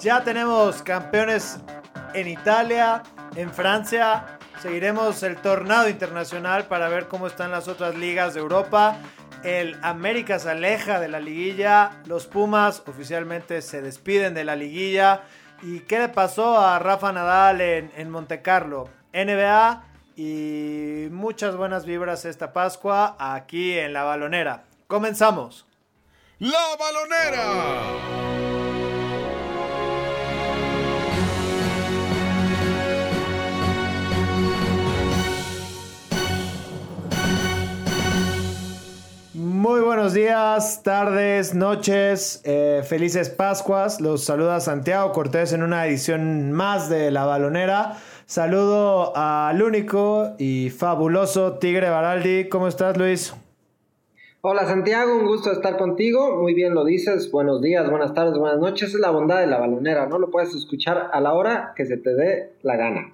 Ya tenemos campeones en Italia, en Francia. Seguiremos el tornado internacional para ver cómo están las otras ligas de Europa. El América se aleja de la liguilla. Los Pumas oficialmente se despiden de la liguilla. ¿Y qué le pasó a Rafa Nadal en, en Monte Carlo? NBA y muchas buenas vibras esta Pascua aquí en La Balonera. Comenzamos. La Balonera. Muy buenos días, tardes, noches, eh, felices Pascuas. Los saluda Santiago Cortés en una edición más de La Balonera. Saludo al único y fabuloso Tigre Baraldi. ¿Cómo estás, Luis? Hola Santiago, un gusto estar contigo. Muy bien lo dices. Buenos días, buenas tardes, buenas noches. Es la bondad de la balonera. No lo puedes escuchar a la hora que se te dé la gana.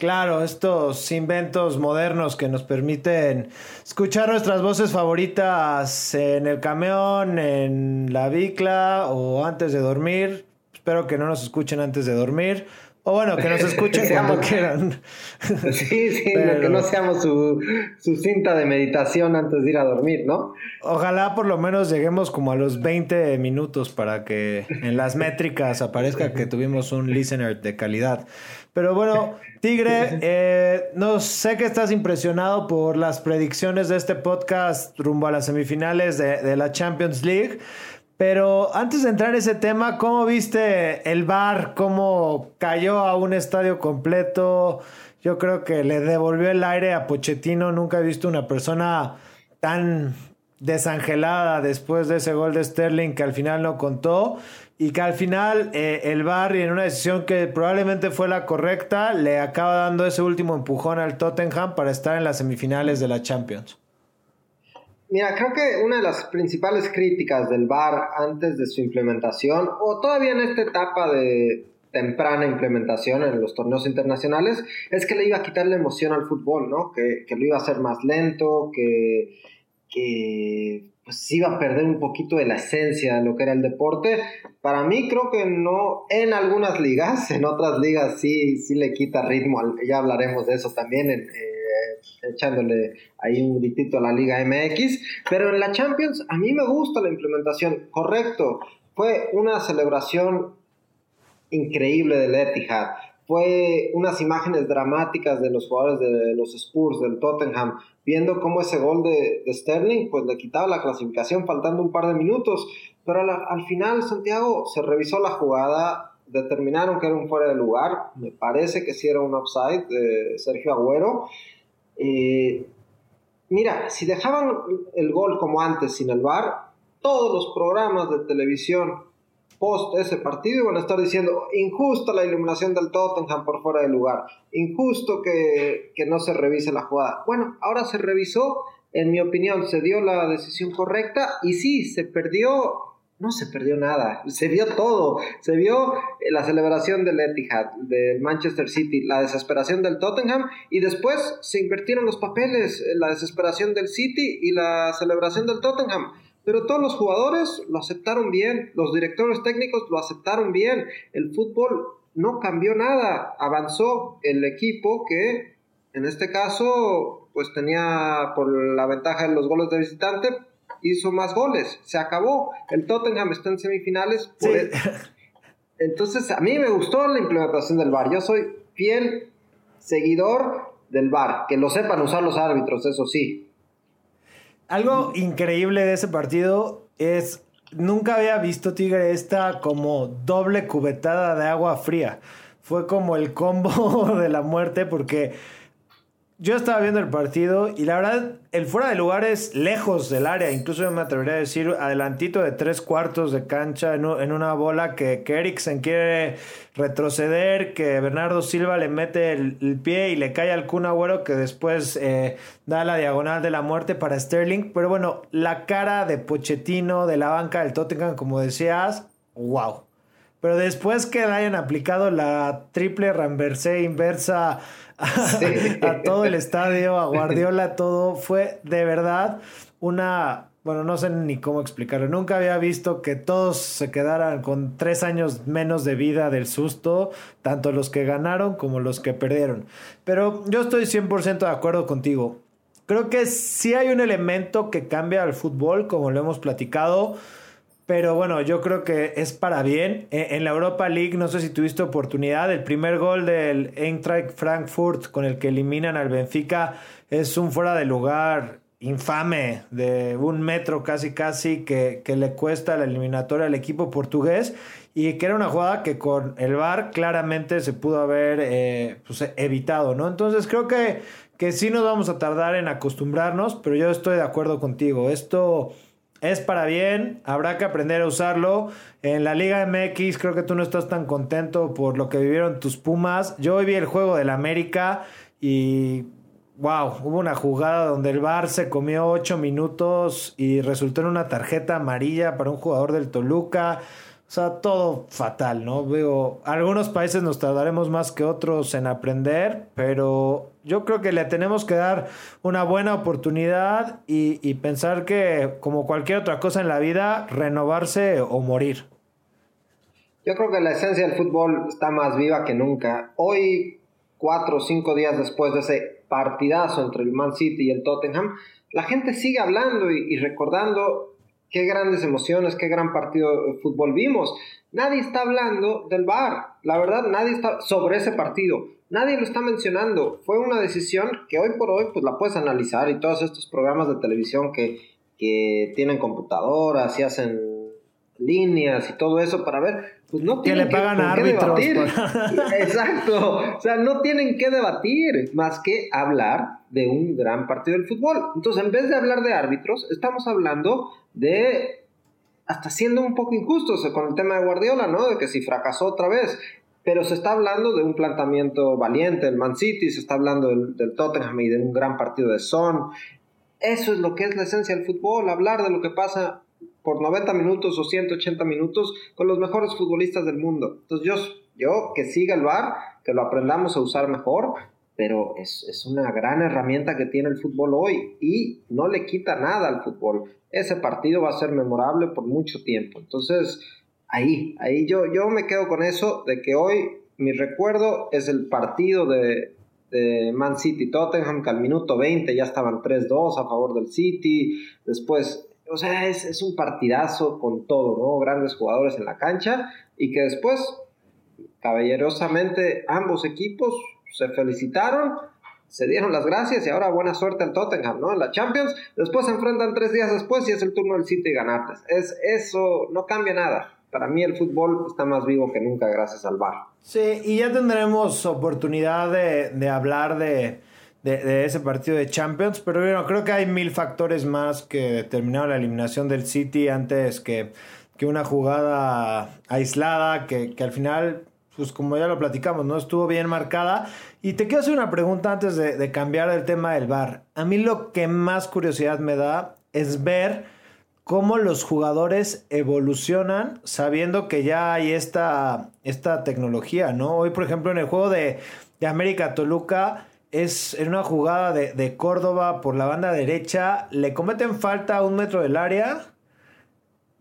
Claro, estos inventos modernos que nos permiten escuchar nuestras voces favoritas en el camión, en la bicla o antes de dormir. Espero que no nos escuchen antes de dormir. O bueno, que nos escuchen cuando quieran. Sí, sí, que no seamos su, su, cinta de meditación antes de ir a dormir, ¿no? Ojalá por lo menos lleguemos como a los 20 minutos para que en las métricas aparezca que tuvimos un listener de calidad. Pero bueno, Tigre, eh, no sé que estás impresionado por las predicciones de este podcast rumbo a las semifinales de, de la Champions League. Pero antes de entrar en ese tema, ¿cómo viste el bar? ¿Cómo cayó a un estadio completo? Yo creo que le devolvió el aire a Pochettino. Nunca he visto una persona tan desangelada después de ese gol de Sterling que al final no contó y que al final eh, el Bar en una decisión que probablemente fue la correcta le acaba dando ese último empujón al Tottenham para estar en las semifinales de la Champions. Mira, creo que una de las principales críticas del VAR antes de su implementación, o todavía en esta etapa de temprana implementación en los torneos internacionales, es que le iba a quitar la emoción al fútbol, ¿no? Que, que lo iba a hacer más lento, que, que pues iba a perder un poquito de la esencia de lo que era el deporte. Para mí creo que no, en algunas ligas, en otras ligas sí, sí le quita ritmo, ya hablaremos de eso también. Eh, echándole ahí un gritito a la Liga MX, pero en la Champions a mí me gusta la implementación, correcto, fue una celebración increíble del Etihad, fue unas imágenes dramáticas de los jugadores de los Spurs, del Tottenham, viendo cómo ese gol de, Sterling pues le quitaba la clasificación faltando un par de minutos, pero al final Santiago se revisó la jugada, determinaron que era un fuera de lugar, me parece que sí era un offside de Sergio Agüero, mira, si dejaban el gol como antes sin el VAR, todos los programas de televisión post ese partido iban a estar diciendo injusto la iluminación del Tottenham por fuera de lugar, injusto que, que no se revise la jugada. Bueno, ahora se revisó, en mi opinión se dio la decisión correcta y sí, se perdió. No se perdió nada, se vio todo, se vio eh, la celebración del Etihad, del Manchester City, la desesperación del Tottenham y después se invirtieron los papeles, eh, la desesperación del City y la celebración del Tottenham. Pero todos los jugadores lo aceptaron bien, los directores técnicos lo aceptaron bien, el fútbol no cambió nada, avanzó el equipo que en este caso pues tenía por la ventaja de los goles de visitante, hizo más goles. Se acabó. El Tottenham está en semifinales. Entonces, a mí me gustó la implementación del VAR. Yo soy fiel seguidor del VAR. Que lo sepan usar los árbitros, eso sí. Algo increíble de ese partido es. Nunca había visto Tigre esta como doble cubetada de agua fría. Fue como el combo de la muerte porque yo estaba viendo el partido y la verdad, el fuera de lugar es lejos del área. Incluso yo me atrevería a decir adelantito de tres cuartos de cancha en, una bola que, que, Eriksen quiere retroceder, que Bernardo Silva le mete el, pie y le cae al Kun Agüero que después eh, da la diagonal de la muerte para Sterling. Pero bueno, la cara de Pochettino de la banca del Tottenham, como decías, wow. Pero después que le hayan aplicado la triple ramversé inversa a, todo el estadio, a Guardiola, todo, fue de verdad una bueno, no sé ni cómo explicarlo. Nunca había visto que todos se quedaran con tres años menos de vida del susto, tanto los que ganaron como los que perdieron. Pero yo estoy 100% de acuerdo contigo. Creo que sí hay un elemento que cambia al fútbol, como lo hemos platicado. Pero bueno, yo creo que es para bien. E, en la Europa League, no sé si tuviste oportunidad, el primer gol del Eintracht Frankfurt con el que eliminan al Benfica es un fuera de lugar infame de un metro casi casi que, le cuesta la eliminatoria al equipo portugués y que era una jugada que con el VAR claramente se pudo haber eh, pues, evitado, ¿no? Entonces creo que, que sí nos vamos a tardar en acostumbrarnos, pero yo estoy de acuerdo contigo. Esto es para bien, habrá que aprender a usarlo. En la Liga MX creo que tú no estás tan contento por lo que vivieron tus Pumas. Yo hoy vi el juego del América y wow, hubo una jugada donde el VAR se comió ocho minutos y resultó en una tarjeta amarilla para un jugador del Toluca. O sea, todo fatal, ¿no? Veo, algunos países nos tardaremos más que otros en aprender, pero yo creo que le tenemos que dar una buena oportunidad y, y pensar que, como cualquier otra cosa en la vida, renovarse o morir. Yo creo que la esencia del fútbol está más viva que nunca. Hoy, cuatro o cinco días después de ese partidazo entre el Man City y el Tottenham, la gente sigue hablando y, recordando qué grandes emociones, qué gran partido de fútbol vimos. Nadie está hablando del VAR, la verdad, nadie está sobre ese partido. Nadie lo está mencionando. Fue una decisión que hoy por hoy pues la puedes analizar y todos estos programas de televisión que, que tienen computadoras y hacen líneas y todo eso para ver, pues no tienen que, le pagan a debatir. Exacto, o sea, no tienen que debatir más que hablar de un gran partido del fútbol. Entonces, en vez de hablar de árbitros, estamos hablando de hasta siendo un poco injustos con el tema de Guardiola, ¿no? De que si fracasó otra vez, pero se está hablando de un planteamiento valiente del Man City, se está hablando del, Tottenham y de un gran partido de Son. Eso es lo que es la esencia del fútbol, hablar de lo que pasa por 90 minutos o 180 minutos con los mejores futbolistas del mundo. Entonces yo, yo que siga el VAR, que lo aprendamos a usar mejor, pero es, es, una gran herramienta que tiene el fútbol hoy y no le quita nada al fútbol. Ese partido va a ser memorable por mucho tiempo. Entonces, ahí, ahí yo, yo me quedo con eso de que hoy mi recuerdo es el partido de, de Man City Tottenham, que al minuto 20 ya estaban 3-2 a favor del City. Después o sea, es, un partidazo con todo, ¿no? Grandes jugadores en la cancha y que después, caballerosamente, ambos equipos se felicitaron, se dieron las gracias y ahora buena suerte al Tottenham, ¿no? En la Champions, después se enfrentan tres días después y es el turno del City ganarles. Es, eso no cambia nada. Para mí el fútbol está más vivo que nunca gracias al VAR. Sí, y ya tendremos oportunidad de, hablar de de, ese partido de Champions, pero bueno, creo que hay mil factores más que determinaron la eliminación del City antes que, que una jugada aislada, que, que, al final, pues como ya lo platicamos, no estuvo bien marcada. Y te quiero hacer una pregunta antes de, de cambiar el tema del VAR. A mí lo que más curiosidad me da es ver cómo los jugadores evolucionan sabiendo que ya hay esta, esta tecnología, ¿no? Hoy, por ejemplo, en el juego de, de América Toluca, es en una jugada de, Córdoba por la banda derecha. Le cometen falta a un metro del área,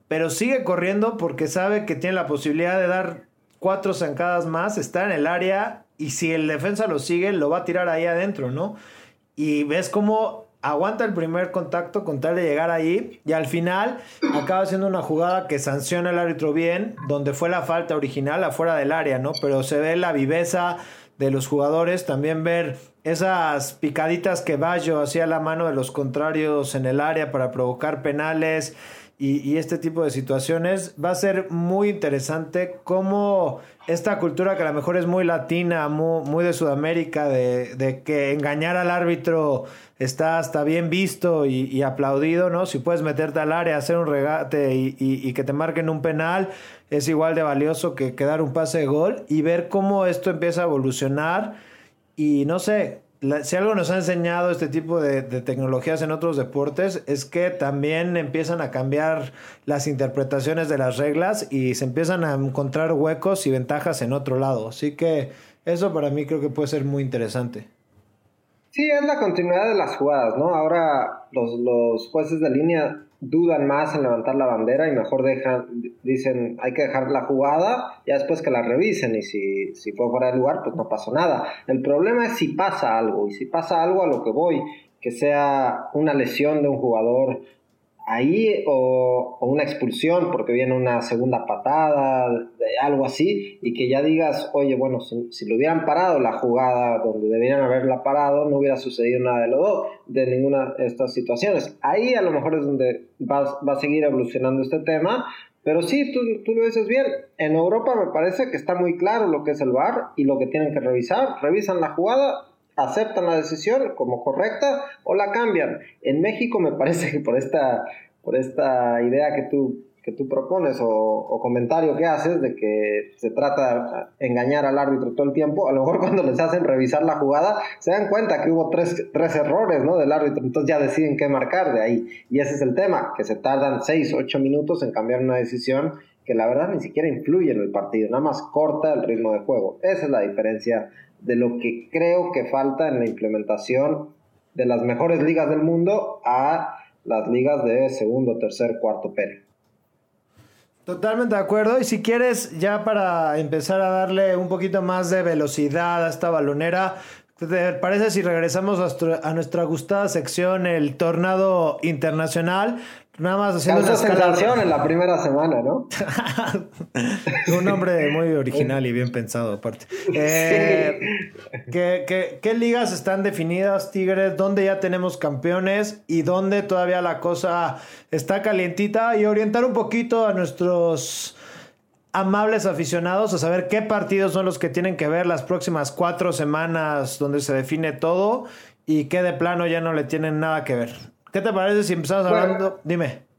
pero sigue corriendo porque sabe que tiene la posibilidad de dar cuatro zancadas más, está en el área y si el defensa lo sigue, lo va a tirar ahí adentro, ¿no? Y ves cómo aguanta el primer contacto con tal de llegar ahí y al final acaba haciendo una jugada que sanciona el árbitro bien, donde fue la falta original afuera del área, ¿no? Pero se ve la viveza de los jugadores, también ver esas picaditas que Bayo hacía la mano de los contrarios en el área para provocar penales y, este tipo de situaciones, va a ser muy interesante cómo esta cultura que a lo mejor es muy latina, muy, de Sudamérica, de, que engañar al árbitro está hasta bien visto y, aplaudido, ¿no? Si puedes meterte al área, hacer un regate y, y que te marquen un penal, es igual de valioso que, que dar un pase de gol y ver cómo esto empieza a evolucionar y no sé, si algo nos ha enseñado este tipo de, tecnologías en otros deportes es que también empiezan a cambiar las interpretaciones de las reglas y se empiezan a encontrar huecos y ventajas en otro lado. Así que eso para mí creo que puede ser muy interesante. Sí, es la continuidad de las jugadas, ¿no? Ahora los, jueces de línea dudan más en levantar la bandera y mejor dejan, dicen, hay que dejar la jugada, ya después que la revisen y si, si fue fuera de lugar, pues no pasó nada. El problema es si pasa algo, y si pasa algo a lo que voy, que sea una lesión de un jugador ahí o, una expulsión porque viene una segunda patada, algo así, y que ya digas, oye, bueno, si, si, lo hubieran parado la jugada donde deberían haberla parado, no hubiera sucedido nada de lo dos, de ninguna de estas situaciones. Ahí a lo mejor es donde va, va a seguir evolucionando este tema, pero sí, tú, tú, lo dices bien. En Europa me parece que está muy claro lo que es el VAR y lo que tienen que revisar. Revisan la jugada, aceptan la decisión como correcta o la cambian. En México me parece que por esta, por esta idea que tú, que tú propones o, comentario que haces de que se trata de engañar al árbitro todo el tiempo, a lo mejor cuando les hacen revisar la jugada se dan cuenta que hubo tres, tres errores ¿no? del árbitro, entonces ya deciden qué marcar de ahí. Y ese es el tema, que se tardan 6, 8 minutos en cambiar una decisión que la verdad ni siquiera influye en el partido, nada más corta el ritmo de juego. Esa es la diferencia de lo que creo que falta en la implementación de las mejores ligas del mundo a las ligas de segundo, tercer, cuarto pelo. Totalmente de acuerdo. Y si quieres, ya para empezar a darle un poquito más de velocidad a esta balonera, ¿te parece si regresamos a nuestra gustada sección, el tornado internacional? Nada más haciendo una sensación en la primera semana, ¿no? Un nombre muy original y bien pensado, aparte. Eh, ¿qué, ligas están definidas, Tigres? ¿Dónde ya tenemos campeones? ¿Y dónde todavía la cosa está calientita? Y orientar un poquito a nuestros amables aficionados a saber qué partidos son los que tienen que ver las próximas cuatro semanas donde se define todo y qué de plano ya no le tienen nada que ver. ¿Qué te parece si empezamos hablando? Dime.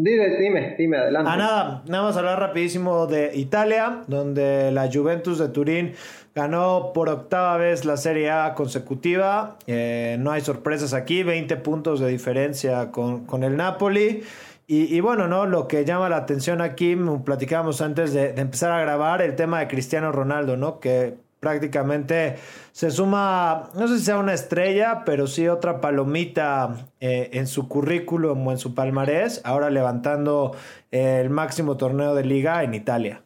Dime, dime, dime, adelante. Ah, nada, nada más hablar rapidísimo de Italia, donde la Juventus de Turín ganó por octava vez la Serie A consecutiva. Eh, no hay sorpresas aquí, 20 puntos de diferencia con, con el Napoli. Y, bueno, ¿no? Lo que llama la atención aquí, platicábamos antes de, de empezar a grabar, el tema de Cristiano Ronaldo, ¿no? Que prácticamente se suma, no sé si sea una estrella, pero sí otra palomita eh, en su currículum o en su palmarés, ahora levantando eh, el máximo torneo de liga en Italia.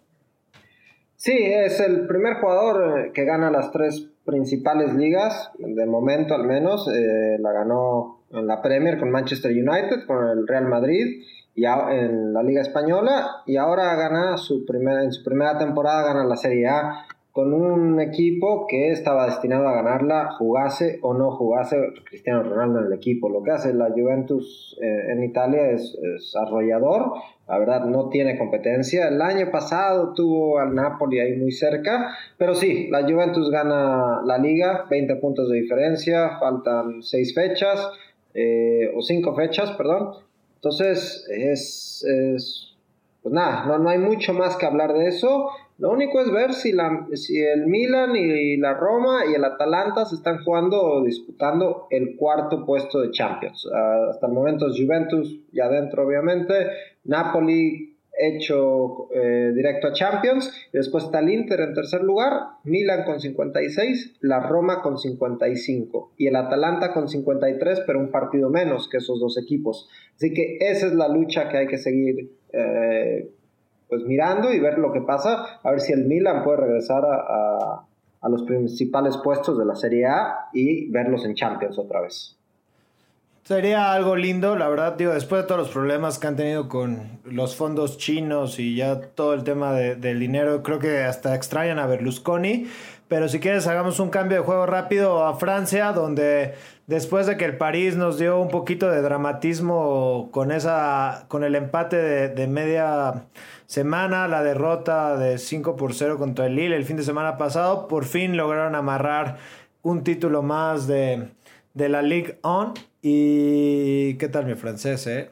Sí, es el primer jugador eh, que gana las tres principales ligas, de momento al menos, la ganó en la Premier con Manchester United, con el Real Madrid y en la Liga Española y ahora gana su primera, en su primera temporada gana la Serie A con un equipo que estaba destinado a ganarla, jugase o no jugase Cristiano Ronaldo en el equipo. Lo que hace la Juventus eh, en Italia es, arrollador, la verdad no tiene competencia. El año pasado tuvo al Napoli ahí muy cerca, pero sí, la Juventus gana la liga, 20 puntos de diferencia, faltan 6 fechas, eh, o 5 fechas, perdón. Entonces, es, es pues nada, no, no hay mucho más que hablar de eso. Lo único es ver si, la, si el Milan y la Roma y el Atalanta se están jugando o disputando el cuarto puesto de Champions. Ah, hasta el momento es Juventus ya dentro, obviamente. Napoli hecho eh, directo a Champions. Y después está el Inter en tercer lugar, Milan con 56, la Roma con 55 y el Atalanta con 53, pero un partido menos que esos dos equipos. Así que esa es la lucha que hay que seguir. Eh, pues mirando y ver lo que pasa, a ver si el Milan puede regresar a, los principales puestos de la Serie A y verlos en Champions otra vez. Sería algo lindo, la verdad, digo, después de todos los problemas que han tenido con los fondos chinos y ya todo el tema del dinero, creo que hasta extrañan a Berlusconi. Pero si quieres, hagamos un cambio de juego rápido a Francia, donde después de que el París nos dio un poquito de dramatismo con esa, con el empate de, de media semana, la derrota de 5 por 0 contra el Lille el fin de semana pasado, por fin lograron amarrar un título más de, la Ligue 1. ¿Y qué tal mi francés, eh?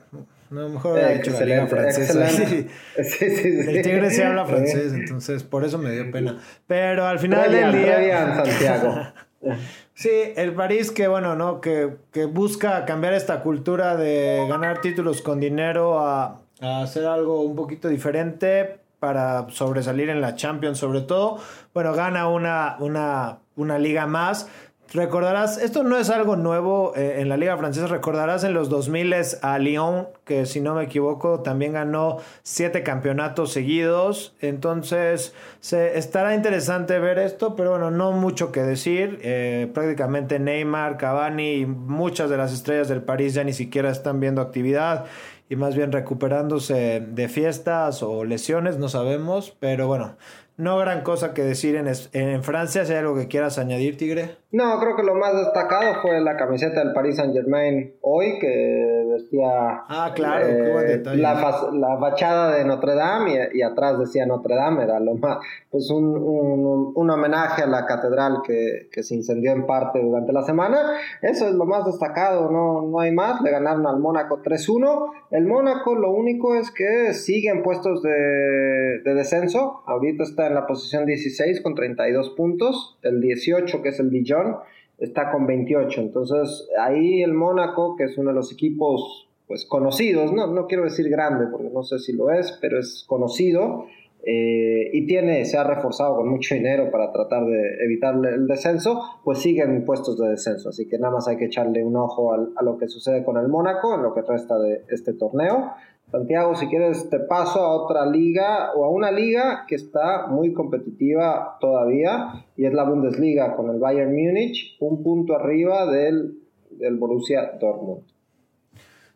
No, mejor he dicho la liga francesa. Sí. Sí, sí, el Tigre sí habla francés, entonces por eso me dio pena. Pero al final del día. Santiago. sí, el París que bueno, ¿no? Que, que busca cambiar esta cultura de ganar títulos con dinero a, a hacer algo un poquito diferente para sobresalir en la Champions sobre todo. Bueno, gana una, una, una liga más. Recordarás, esto no es algo nuevo eh, en la Liga Francesa, recordarás en los 2000 a Lyon, que si no me equivoco también ganó siete campeonatos seguidos, entonces se, estará interesante ver esto, pero bueno, no mucho que decir, eh, prácticamente Neymar, Cavani y muchas de las estrellas del París ya ni siquiera están viendo actividad y más bien recuperándose de fiestas o lesiones, no sabemos, pero bueno, no gran cosa que decir en, en Francia, si hay algo que quieras añadir, Tigre. No, creo que lo más destacado fue la camiseta del Paris Saint Germain hoy, que vestía ah, claro, eh, la, la, fachada de Notre Dame y, atrás decía Notre Dame, era lo más, pues un, un, un homenaje a la catedral que, que, se incendió en parte durante la semana. Eso es lo más destacado, no, no hay más. Le ganaron al Mónaco 3-1. El Mónaco lo único es que sigue en puestos de, de descenso. Ahorita está en la posición 16 con 32 puntos. El 18, que es el Dijon está con 28. Entonces, ahí el Mónaco, que es uno de los equipos pues conocidos, no, no quiero decir grande, porque no sé si lo es, pero es conocido. Eh, y tiene, se ha reforzado con mucho dinero para tratar de evitar el descenso, pues siguen en puestos de descenso. Así que nada más hay que echarle un ojo a lo que sucede con el Mónaco en lo que resta de este torneo. Santiago, si quieres, te paso a otra liga o a una liga que está muy competitiva todavía y es la Bundesliga con el Bayern Múnich, un punto arriba del, del Borussia Dortmund.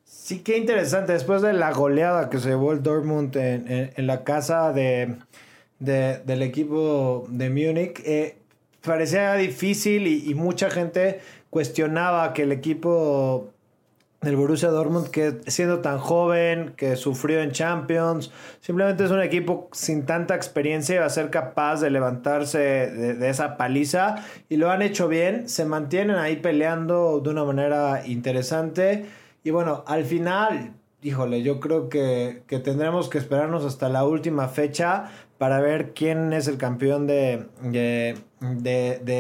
Sí, qué interesante. Después de la goleada que se llevó el Dortmund en, en, la casa de, de, del equipo de Múnich, eh, parecía difícil y, y mucha gente cuestionaba que el equipo el Borussia Dortmund que siendo tan joven, que sufrió en Champions, simplemente es un equipo sin tanta experiencia y va a ser capaz de levantarse de, esa paliza. Y lo han hecho bien, se mantienen ahí peleando de una manera interesante. Y bueno, al final, híjole, yo creo que, que tendremos que esperarnos hasta la última fecha para ver quién es el campeón de, de,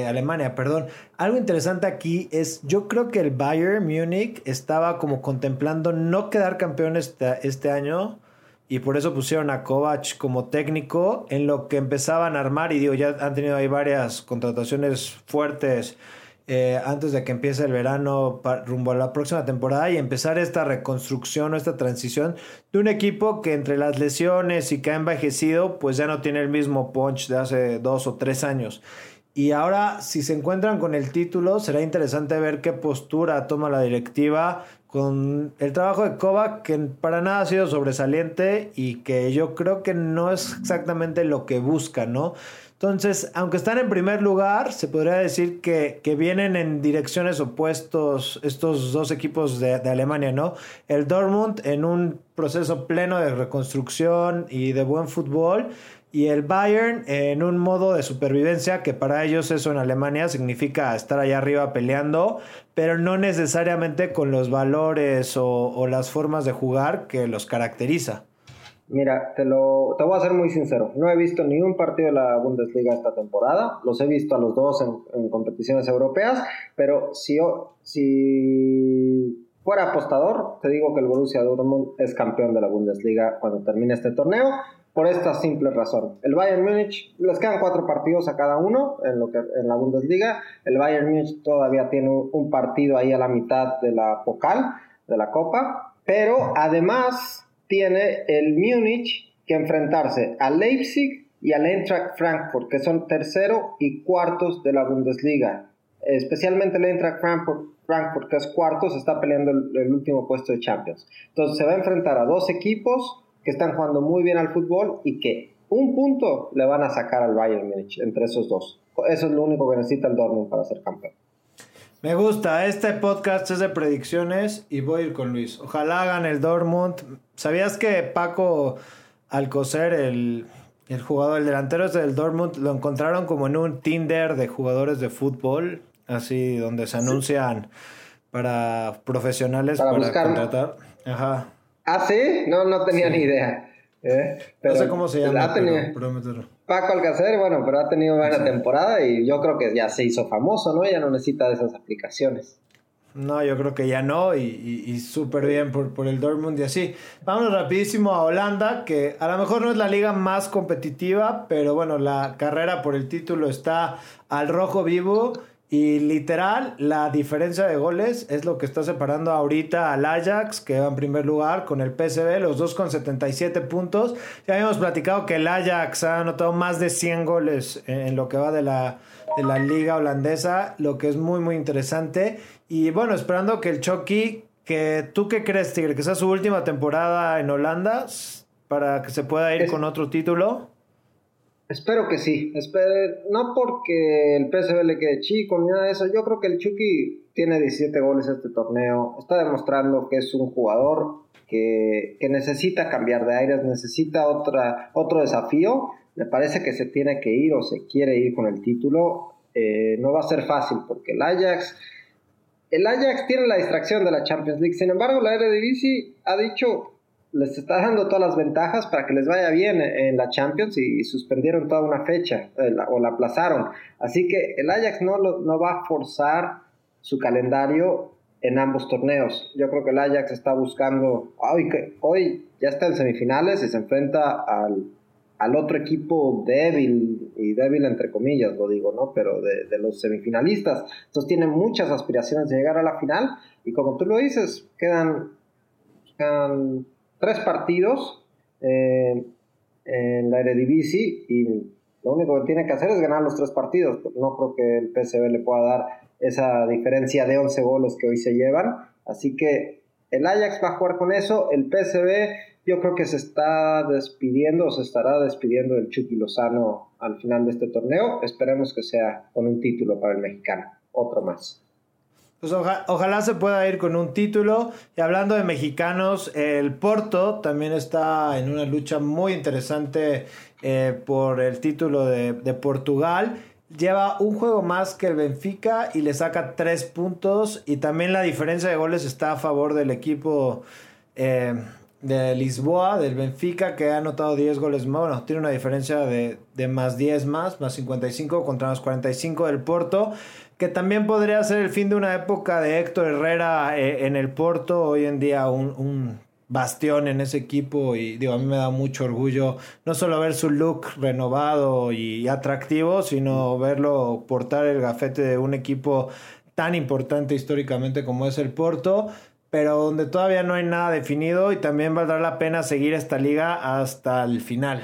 Alemania. Perdón. Algo interesante aquí es, yo creo que el Bayern Múnich estaba como contemplando no quedar campeón este, este año y por eso pusieron a Kovac como técnico en lo que empezaban a armar y digo, ya han tenido ahí varias contrataciones fuertes eh, antes de que empiece el verano rumbo a la próxima temporada y empezar esta reconstrucción o esta transición de un equipo que entre las lesiones y que ha envejecido pues ya no tiene el mismo punch de hace dos o tres años. Y ahora si se encuentran con el título será interesante ver qué postura toma la directiva con el trabajo de Kovac que para nada ha sido sobresaliente y que yo creo que no es exactamente lo que busca, ¿no? Entonces, aunque están en primer lugar, se podría decir que, vienen en direcciones opuestos estos dos equipos de, Alemania, ¿no? El Dortmund en un proceso pleno de reconstrucción y de buen fútbol, y el Bayern en un modo de supervivencia que para ellos eso en Alemania significa estar allá arriba peleando, pero no necesariamente con los valores o las formas de jugar que los caracteriza. Mira, te lo te voy a ser muy sincero. No he visto ni un partido de la Bundesliga esta temporada. Los he visto a los dos en, competiciones europeas. Pero si, si fuera apostador, te digo que el Borussia Dortmund es campeón de la Bundesliga cuando termine este torneo. Por esta simple razón. El Bayern Múnich, les quedan cuatro partidos a cada uno en, lo que, en la Bundesliga. El Bayern Múnich todavía tiene un partido ahí a la mitad de la Pokal, de la Copa. Pero además tiene el Múnich que enfrentarse a Leipzig y al Eintracht Frankfurt, que son tercero y cuartos de la Bundesliga. Especialmente el Eintracht Frankfurt, Frankfurt que es cuartos, está peleando el, último puesto de Champions. Entonces se va a enfrentar a dos equipos que están jugando muy bien al fútbol y que un punto le van a sacar al Bayern Múnich entre esos dos. Eso es lo único que necesita el Dortmund para ser campeón. Me gusta, este podcast es de predicciones y voy a ir con Luis. Ojalá hagan el Dortmund. ¿Sabías que Paco Alcocer, el, el jugador, el delantero del Dortmund, lo encontraron como en un Tinder de jugadores de fútbol? Así, donde se anuncian para profesionales para, contratar. Ajá. ¿Ah, sí? No, no tenía ni idea. ¿eh? no sé cómo se llama, Paco Alcácer, bueno, pero ha tenido buena temporada y yo creo que ya se hizo famoso, ¿no? Ya no necesita de esas aplicaciones. No, yo creo que ya no, y, súper bien por, por, el Dortmund y así. Vamos rapidísimo a Holanda, que a lo mejor no es la liga más competitiva, pero bueno, la carrera por el título está al rojo vivo Y literal, la diferencia de goles es lo que está separando ahorita al Ajax, que va en primer lugar, con el PSV, los dos con 77 puntos. Ya habíamos platicado que el Ajax ha anotado más de 100 goles en lo que va de la, de la liga holandesa, lo que es muy, muy interesante. Y bueno, esperando que el Chucky, que tú qué crees, Tigre, que sea su última temporada en Holanda, para que se pueda ir con otro título. Espero que sí. no porque el PSV le quede chico ni nada de eso. Yo creo que el Chucky tiene 17 goles este torneo. Está demostrando que es un jugador que, necesita cambiar de aires, necesita otra, otro desafío. Me parece que se tiene que ir o se quiere ir con el título. Eh, no va a ser fácil porque el Ajax. El Ajax tiene la distracción de la Champions League. Sin embargo, la Eredivisie ha dicho les está dando todas las ventajas para que les vaya bien en la Champions y, suspendieron toda una fecha eh, o la aplazaron. Así que el Ajax no, no va a forzar su calendario en ambos torneos. Yo creo que el Ajax está buscando, hoy, hoy ya está en semifinales y se enfrenta al, al otro equipo débil, y débil entre comillas lo digo, ¿no? Pero de, de, los semifinalistas. Entonces tiene muchas aspiraciones de llegar a la final y como tú lo dices, quedan, quedan tres partidos eh, en la Eredivisie y lo único que tiene que hacer es ganar los tres partidos. No creo que el PSV le pueda dar esa diferencia de 11 goles que hoy se llevan. Así que el Ajax va a jugar con eso. El PSV yo creo que se está despidiendo o se estará despidiendo del Chucky Lozano al final de este torneo. Esperemos que sea con un título para el mexicano. Otro más. Pues ojalá se pueda ir con un título. Y hablando de mexicanos, el Porto también está en una lucha muy interesante eh, por el título de, Portugal. Lleva un juego más que el Benfica y le saca tres puntos. Y también la diferencia de goles está a favor del equipo eh, de Lisboa, del Benfica, que ha anotado 10 goles más. Bueno, tiene una diferencia de, de más 10 más, más 55 contra los 45 del Porto que también podría ser el fin de una época de Héctor Herrera eh, en el Porto, hoy en día un, bastión en ese equipo y digo, a mí me da mucho orgullo no solo ver su look renovado y atractivo, sino verlo portar el gafete de un equipo tan importante históricamente como es el Porto, pero donde todavía no hay nada definido y también valdrá la pena seguir esta liga hasta el final.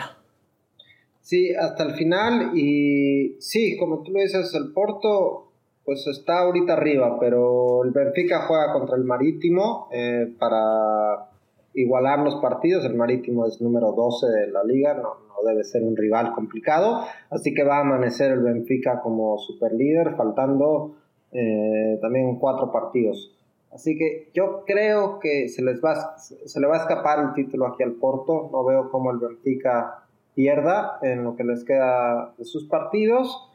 Sí, hasta el final y sí, como tú lo dices, el Porto pues está ahorita arriba, pero el Benfica juega contra el Marítimo eh, para igualar los partidos. El Marítimo es número 12 de la liga, no, debe ser un rival complicado. Así que va a amanecer el Benfica como superlíder, faltando eh, también cuatro partidos. Así que yo creo que se, les va, se le va a escapar el título aquí al Porto. No veo cómo el Benfica pierda en lo que les queda de sus partidos.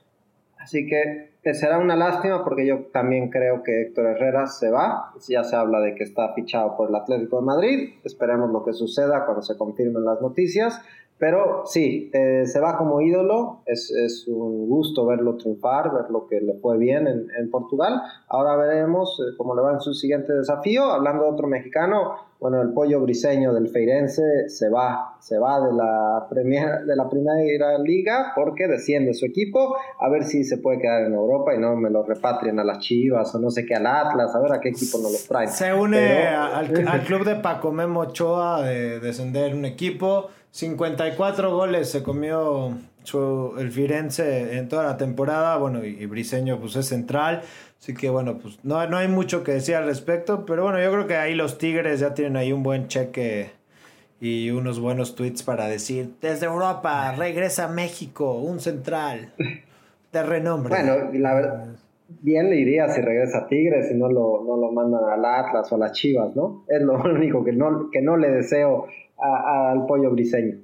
Así que será una lástima porque yo también creo que Héctor Herrera se va. Ya se habla de que está fichado por el Atlético de Madrid. Esperemos lo que suceda cuando se confirmen las noticias. Pero sí, eh, se va como ídolo, es, es, un gusto verlo triunfar, ver lo que le fue bien en, en Portugal. Ahora veremos eh, cómo le va en su siguiente desafío. Hablando de otro mexicano, bueno, el pollo briseño del Feirense se va, se va de la, premier, de la primera liga porque desciende su equipo, a ver si se puede quedar en Europa y no me lo repatrien a las Chivas o no sé qué, al Atlas, a ver a qué equipo nos lo traen. Se une al, al, club de Paco Memo Ochoa de descender un equipo 54 goles se comió el Firenze en toda la temporada. Bueno, y, Briseño pues es central. Así que bueno, pues no, no hay mucho que decir al respecto. Pero bueno, yo creo que ahí los Tigres ya tienen ahí un buen cheque y unos buenos tweets para decir, desde Europa, regresa a México, un central de renombre. Bueno, la verdad, bien le iría si regresa a Tigres y no lo, no lo mandan al Atlas o a las Chivas, ¿no? Es lo único que no, que no le deseo al pollo briseño.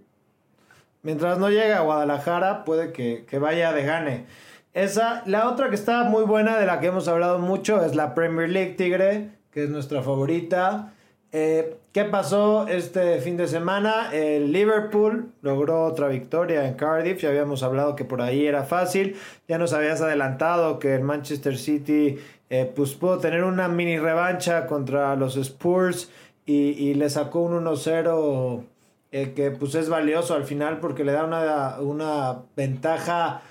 Mientras no llegue a Guadalajara, puede que, vaya de gane. Esa, la otra que está muy buena, de la que hemos hablado mucho, es la Premier League Tigre, que es nuestra favorita. Eh, ¿Qué pasó este fin de semana? El Liverpool logró otra victoria en Cardiff. Ya habíamos hablado que por ahí era fácil. Ya nos habías adelantado que el Manchester City eh, pues pudo tener una mini revancha contra los Spurs y, le sacó un 1-0 eh, que pues es valioso al final porque le da una, una ventaja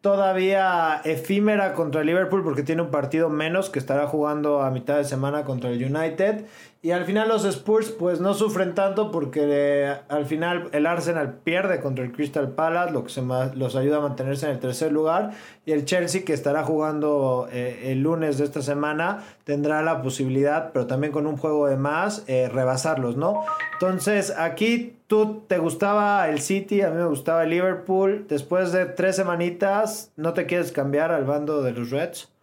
todavía efímera contra el Liverpool porque tiene un partido menos que estará jugando a mitad de semana contra el United. Y al final los Spurs pues no sufren tanto porque eh, al final el Arsenal pierde contra el Crystal Palace, lo que los ayuda a mantenerse en el tercer lugar. Y el Chelsea que estará jugando eh, el lunes de esta semana tendrá la posibilidad, pero también con un juego de más, eh, rebasarlos, ¿no? Entonces aquí tú te gustaba el City, a mí me gustaba el Liverpool. Después de tres semanitas, ¿no te quieres cambiar al bando de los Reds?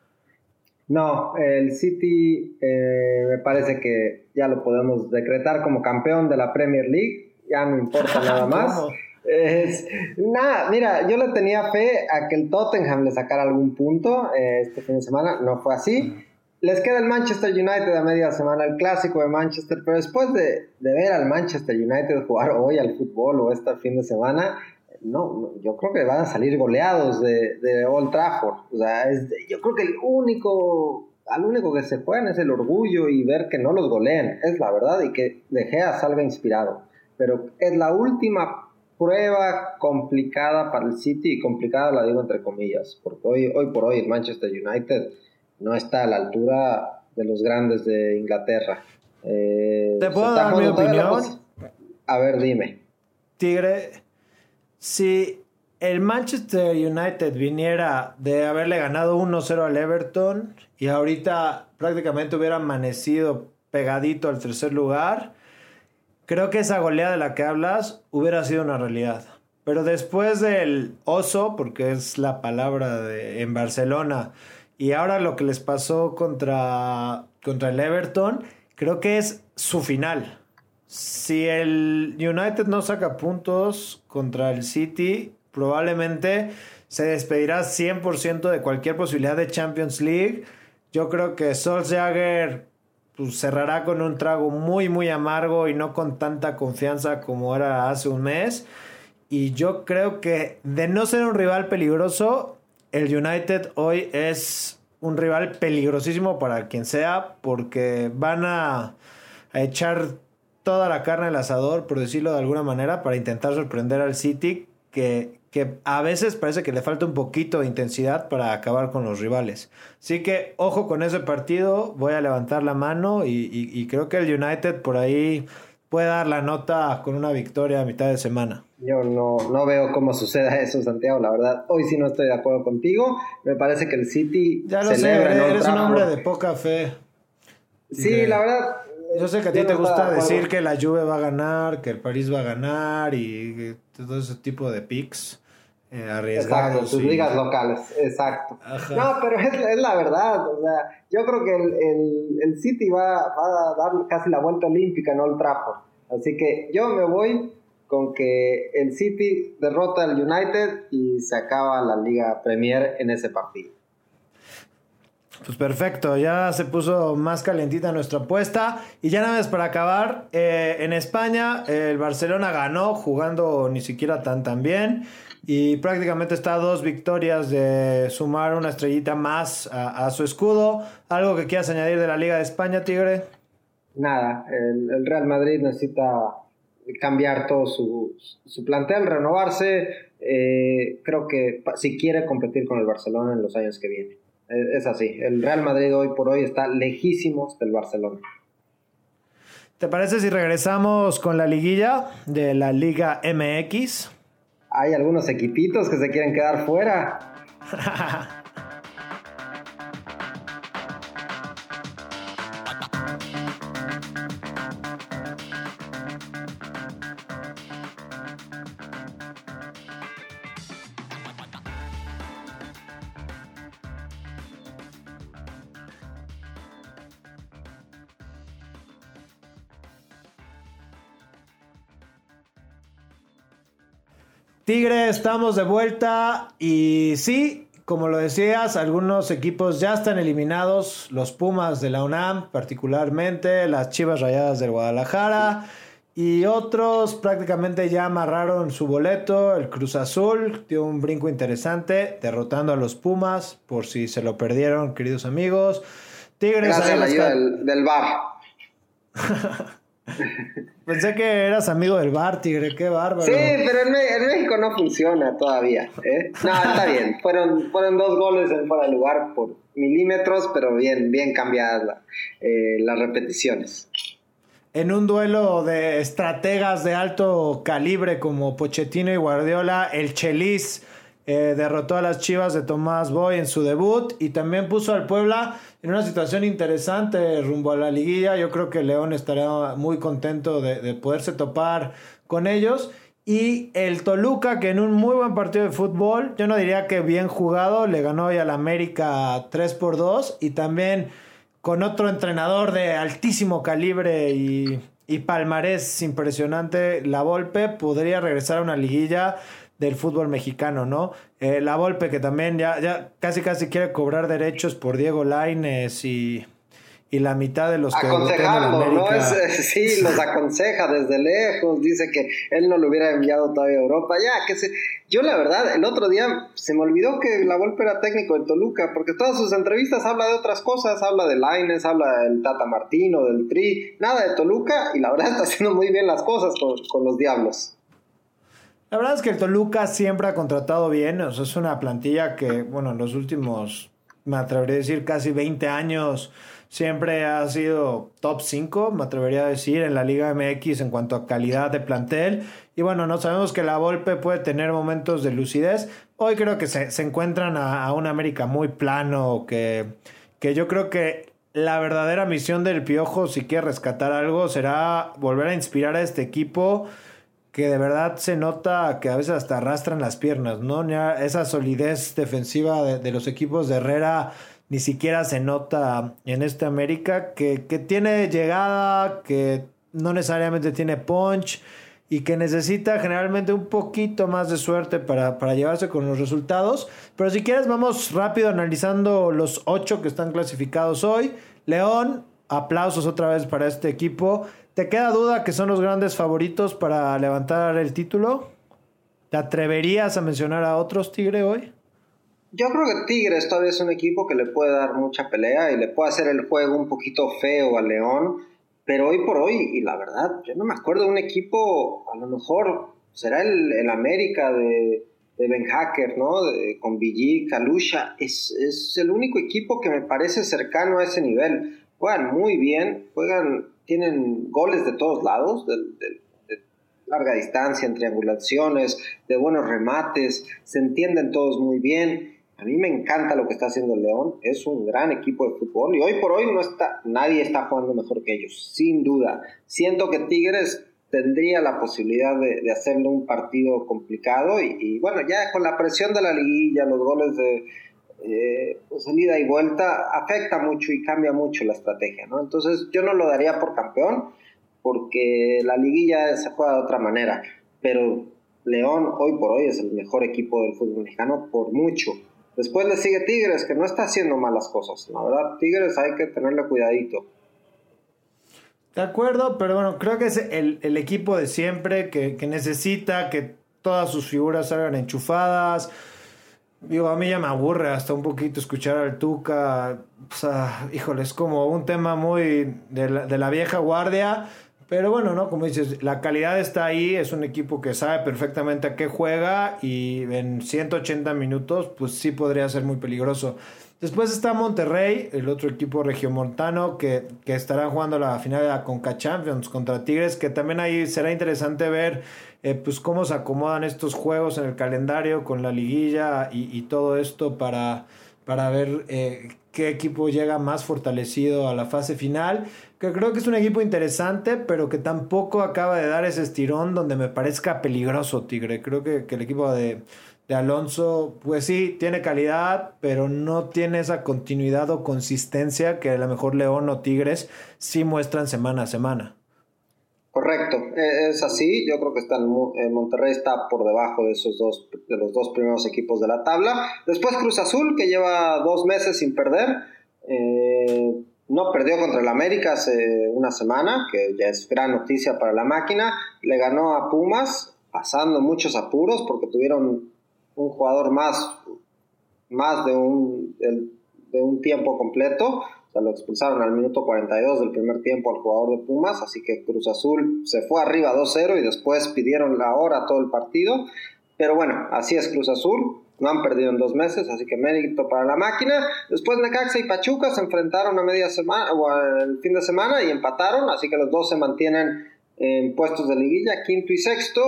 No, el City eh, me parece que ya lo podemos decretar como campeón de la Premier League, ya no importa nada más. Es, nada, mira, yo le tenía fe a que el Tottenham le sacara algún punto eh, este fin de semana, no fue así. Les queda el Manchester United a media semana, el clásico de Manchester, pero después de, de ver al Manchester United jugar hoy al fútbol o este fin de semana, no, yo creo que van a salir goleados de, de Old Trafford. O sea, yo creo que el único, al único que se juegan es el orgullo y ver que no los goleen, es la verdad, y que De Gea salga inspirado. Pero es la última prueba complicada para el City, y complicada la digo entre comillas, porque hoy, hoy por hoy el Manchester United no está a la altura de los grandes de Inglaterra. Eh, ¿Te puedo dar mi opinión? A ver, dime. Tigre, si el Manchester United viniera de haberle ganado 1-0 al Everton y ahorita prácticamente hubiera amanecido pegadito al tercer lugar, creo que esa goleada de la que hablas hubiera sido una realidad. Pero después del oso, porque es la palabra de, en Barcelona, y ahora lo que les pasó contra, contra el Everton, creo que es su final si el United no saca puntos contra el City, probablemente se despedirá 100% de cualquier posibilidad de Champions League. Yo creo que Solskjaer pues, cerrará con un trago muy, muy amargo y no con tanta confianza como era hace un mes. Y yo creo que de no ser un rival peligroso, el United hoy es un rival peligrosísimo para quien sea, porque van a, a echar toda la carne al asador, por decirlo de alguna manera, para intentar sorprender al City, que, que, a veces parece que le falta un poquito de intensidad para acabar con los rivales. Así que ojo con ese partido, voy a levantar la mano y, creo que el United por ahí puede dar la nota con una victoria a mitad de semana. Yo no, no veo cómo suceda eso, Santiago, la verdad. Hoy sí no estoy de acuerdo contigo. Me parece que el City... Ya lo sé, eres un hombre de poca fe. Sí, la verdad, yo sé que a ti te gusta decir que la Juve va a ganar, que el París va a ganar y todo ese tipo de picks eh, arriesgados. Exacto, sus ligas locales, exacto. No, pero es, la verdad, o sea, yo creo que el, el, City va, a dar casi la vuelta olímpica en Old Trafford. Así que yo me voy con que el City derrota al United y se acaba la Liga Premier en ese partido. Pues perfecto, ya se puso más calientita nuestra apuesta. Y ya nada más para acabar, eh, en España el Barcelona ganó jugando ni siquiera tan tan bien. Y prácticamente está a dos victorias de sumar una estrellita más a, su escudo. ¿Algo que quieras añadir de la Liga de España, Tigre? Nada, el, Real Madrid necesita cambiar todo su, su plantel, renovarse. Eh, creo que si quiere competir con el Barcelona en los años que vienen. Es así. El Real Madrid hoy por hoy está lejísimos del Barcelona. ¿Te parece si regresamos con la liguilla de la Liga MX? Hay algunos equipitos que se quieren quedar fuera. Tigre, estamos de vuelta y sí, como lo decías, algunos equipos ya están eliminados, los Pumas de la UNAM particularmente, las Chivas Rayadas del Guadalajara y otros prácticamente ya amarraron su boleto, el Cruz Azul dio un brinco interesante derrotando a los Pumas por si se lo perdieron, queridos amigos. Tigres Gracias a la ayuda del, del bar. Pensé que eras amigo del bar, Tigre, qué bárbaro. Sí, pero en, México no funciona todavía. ¿eh? No, está bien. Fueron, fueron dos goles en fuera de lugar por milímetros, pero bien, bien cambiadas eh, las repeticiones. En un duelo de estrategas de alto calibre como Pochettino y Guardiola, el Chelis eh, derrotó a las Chivas de Tomás Boy en su debut y también puso al Puebla en una situación interesante rumbo a la liguilla. Yo creo que León estará muy contento de, poderse topar con ellos. Y el Toluca, que en un muy buen partido de fútbol, yo no diría que bien jugado, le ganó hoy al América 3 por 2 y también con otro entrenador de altísimo calibre y, y palmarés impresionante, La Volpe, podría regresar a una liguilla del fútbol mexicano, ¿no? Eh, la Volpe que también ya, ya casi casi quiere cobrar derechos por Diego Laines y, y la mitad de los que Aconsejarlo, ¿no? sí, los aconseja desde lejos, dice que él no lo hubiera enviado todavía a Europa, ya, que se... Yo la verdad, el otro día se me olvidó que la Volpe era técnico de Toluca, porque todas sus entrevistas habla de otras cosas, habla de Laines, habla del Tata Martino, del Tri, nada de Toluca, y la verdad está haciendo muy bien las cosas con, con los Diablos. La verdad es que el Toluca siempre ha contratado bien, o sea, es una plantilla que, bueno, en los últimos, me atrevería a decir, casi 20 años, siempre ha sido top 5, me atrevería a decir, en la Liga MX en cuanto a calidad de plantel. Y bueno, no sabemos que la Volpe puede tener momentos de lucidez. Hoy creo que se, encuentran a, a, un América muy plano, que, que yo creo que la verdadera misión del Piojo, si quiere rescatar algo, será volver a inspirar a este equipo que de verdad se nota que a veces hasta arrastran las piernas, ¿no? Esa solidez defensiva de, los equipos de Herrera ni siquiera se nota en este América, que, tiene llegada, que no necesariamente tiene punch y que necesita generalmente un poquito más de suerte para, para llevarse con los resultados. Pero si quieres, vamos rápido analizando los ocho que están clasificados hoy. León, aplausos otra vez para este equipo. ¿Te queda duda que son los grandes favoritos para levantar el título? ¿Te atreverías a mencionar a otros Tigre hoy? Yo creo que Tigres todavía es un equipo que le puede dar mucha pelea y le puede hacer el juego un poquito feo a León, pero hoy por hoy, y la verdad, yo no me acuerdo de un equipo, a lo mejor será el, América de, Ben Hacker, ¿no? con Villi, Kalusha, es, es el único equipo que me parece cercano a ese nivel. Juegan muy bien, juegan tienen goles de todos lados, de, larga distancia, en triangulaciones, de buenos remates, se entienden todos muy bien. A mí me encanta lo que está haciendo el León, es un gran equipo de fútbol y hoy por hoy no está, nadie está jugando mejor que ellos, sin duda. Siento que Tigres tendría la posibilidad de, hacerle un partido complicado y, y, bueno, ya con la presión de la liguilla, los goles de, eh, salida y vuelta afecta mucho y cambia mucho la estrategia, ¿no? Entonces yo no lo daría por campeón porque la liguilla se juega de otra manera, pero León hoy por hoy es el mejor equipo del fútbol mexicano por mucho. Después le sigue Tigres, que no está haciendo malas cosas. La verdad, Tigres hay que tenerle cuidadito. De acuerdo, pero bueno, creo que es el, el equipo de siempre que, que necesita que todas sus figuras salgan enchufadas, Digo, a mí ya me aburre hasta un poquito escuchar al Tuca. O sea, híjole, es como un tema muy de la, de la vieja guardia. Pero bueno, ¿no? Como dices, la calidad está ahí, es un equipo que sabe perfectamente a qué juega y en 180 minutos, pues sí podría ser muy peligroso. Después está Monterrey, el otro equipo regiomontano que, que estará jugando la final de la Conca Champions contra Tigres, que también ahí será interesante ver eh, pues cómo se acomodan estos juegos en el calendario con la liguilla y, todo esto para, para ver eh, qué equipo llega más fortalecido a la fase final. Que creo que es un equipo interesante, pero que tampoco acaba de dar ese estirón donde me parezca peligroso, Tigre. Creo que el equipo de de Alonso, pues sí, tiene calidad, pero no tiene esa continuidad o consistencia que a lo mejor León o Tigres sí muestran semana a semana. Correcto, e, es así. Yo creo que está en Monterrey está por debajo de esos dos, de los dos primeros equipos de la tabla. Después Cruz Azul, que lleva dos meses sin perder. Eh, no perdió contra el América hace una semana, que ya es gran noticia para la máquina. Le ganó a Pumas, pasando muchos apuros porque tuvieron un jugador más, más de un, de, un tiempo completo. Sea, lo expulsaron al minuto 42 del primer tiempo al jugador de Pumas, así que Cruz Azul se fue arriba 2-0 y después pidieron la hora todo el partido. Pero bueno, así es Cruz Azul, no han perdido en dos meses, así que mérito para la máquina. Después Necaxa y Pachuca se enfrentaron a media semana o el fin de semana y empataron, así que los dos se mantienen en puestos de liguilla, quinto y sexto.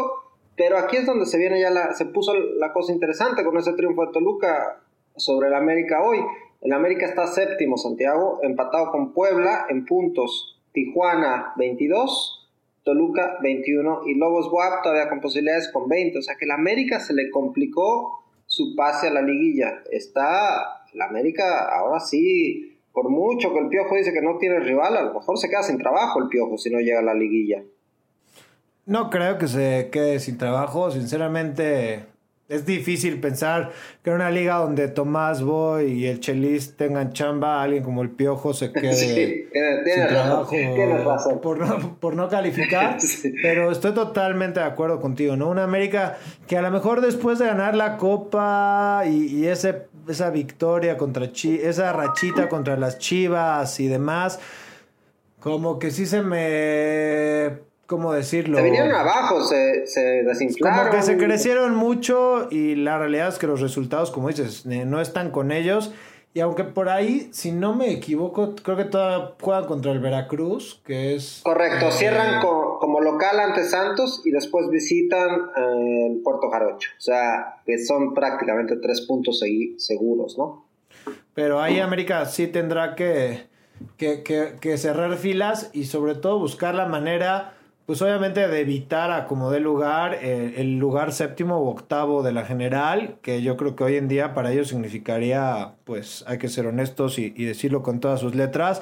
Pero aquí es donde se viene ya la, se puso la cosa interesante con ese triunfo de Toluca sobre el América hoy. El América está séptimo, Santiago, empatado con Puebla en puntos. Tijuana 22, Toluca 21 y Lobos Buap todavía con posibilidades con 20. O sea que el América se le complicó su pase a la liguilla. Está la América ahora sí, por mucho que el Piojo dice que no tiene rival, a lo mejor se queda sin trabajo el Piojo si no llega a la liguilla. No creo que se quede sin trabajo, sinceramente es difícil pensar que en una liga donde Tomás Boy y el Chelis tengan chamba, alguien como el Piojo se quede sin trabajo Por, no, calificar. Pero estoy totalmente de acuerdo contigo, ¿no? Una América que a lo mejor después de ganar la Copa y, ese, esa victoria contra Chi, esa rachita contra las Chivas y demás, como que sí se me ¿cómo decirlo? Se vinieron abajo, se, se desinflaron. Como que se crecieron mucho y la realidad es que los resultados, como dices, eh, no están con ellos. Y aunque por ahí, si no me equivoco, creo que todavía juegan contra el Veracruz, que es... Correcto, cierran como local ante Santos y después visitan eh, el Puerto Jarocho. O sea, que son prácticamente tres puntos seguros, ¿no? Pero ahí América sí tendrá que, que, que cerrar filas y sobre todo buscar la manera pues obviamente de evitar a como dé lugar eh, el lugar séptimo u octavo de la general, que yo creo que hoy en día para ellos significaría, pues hay que ser honestos y, decirlo con todas sus letras,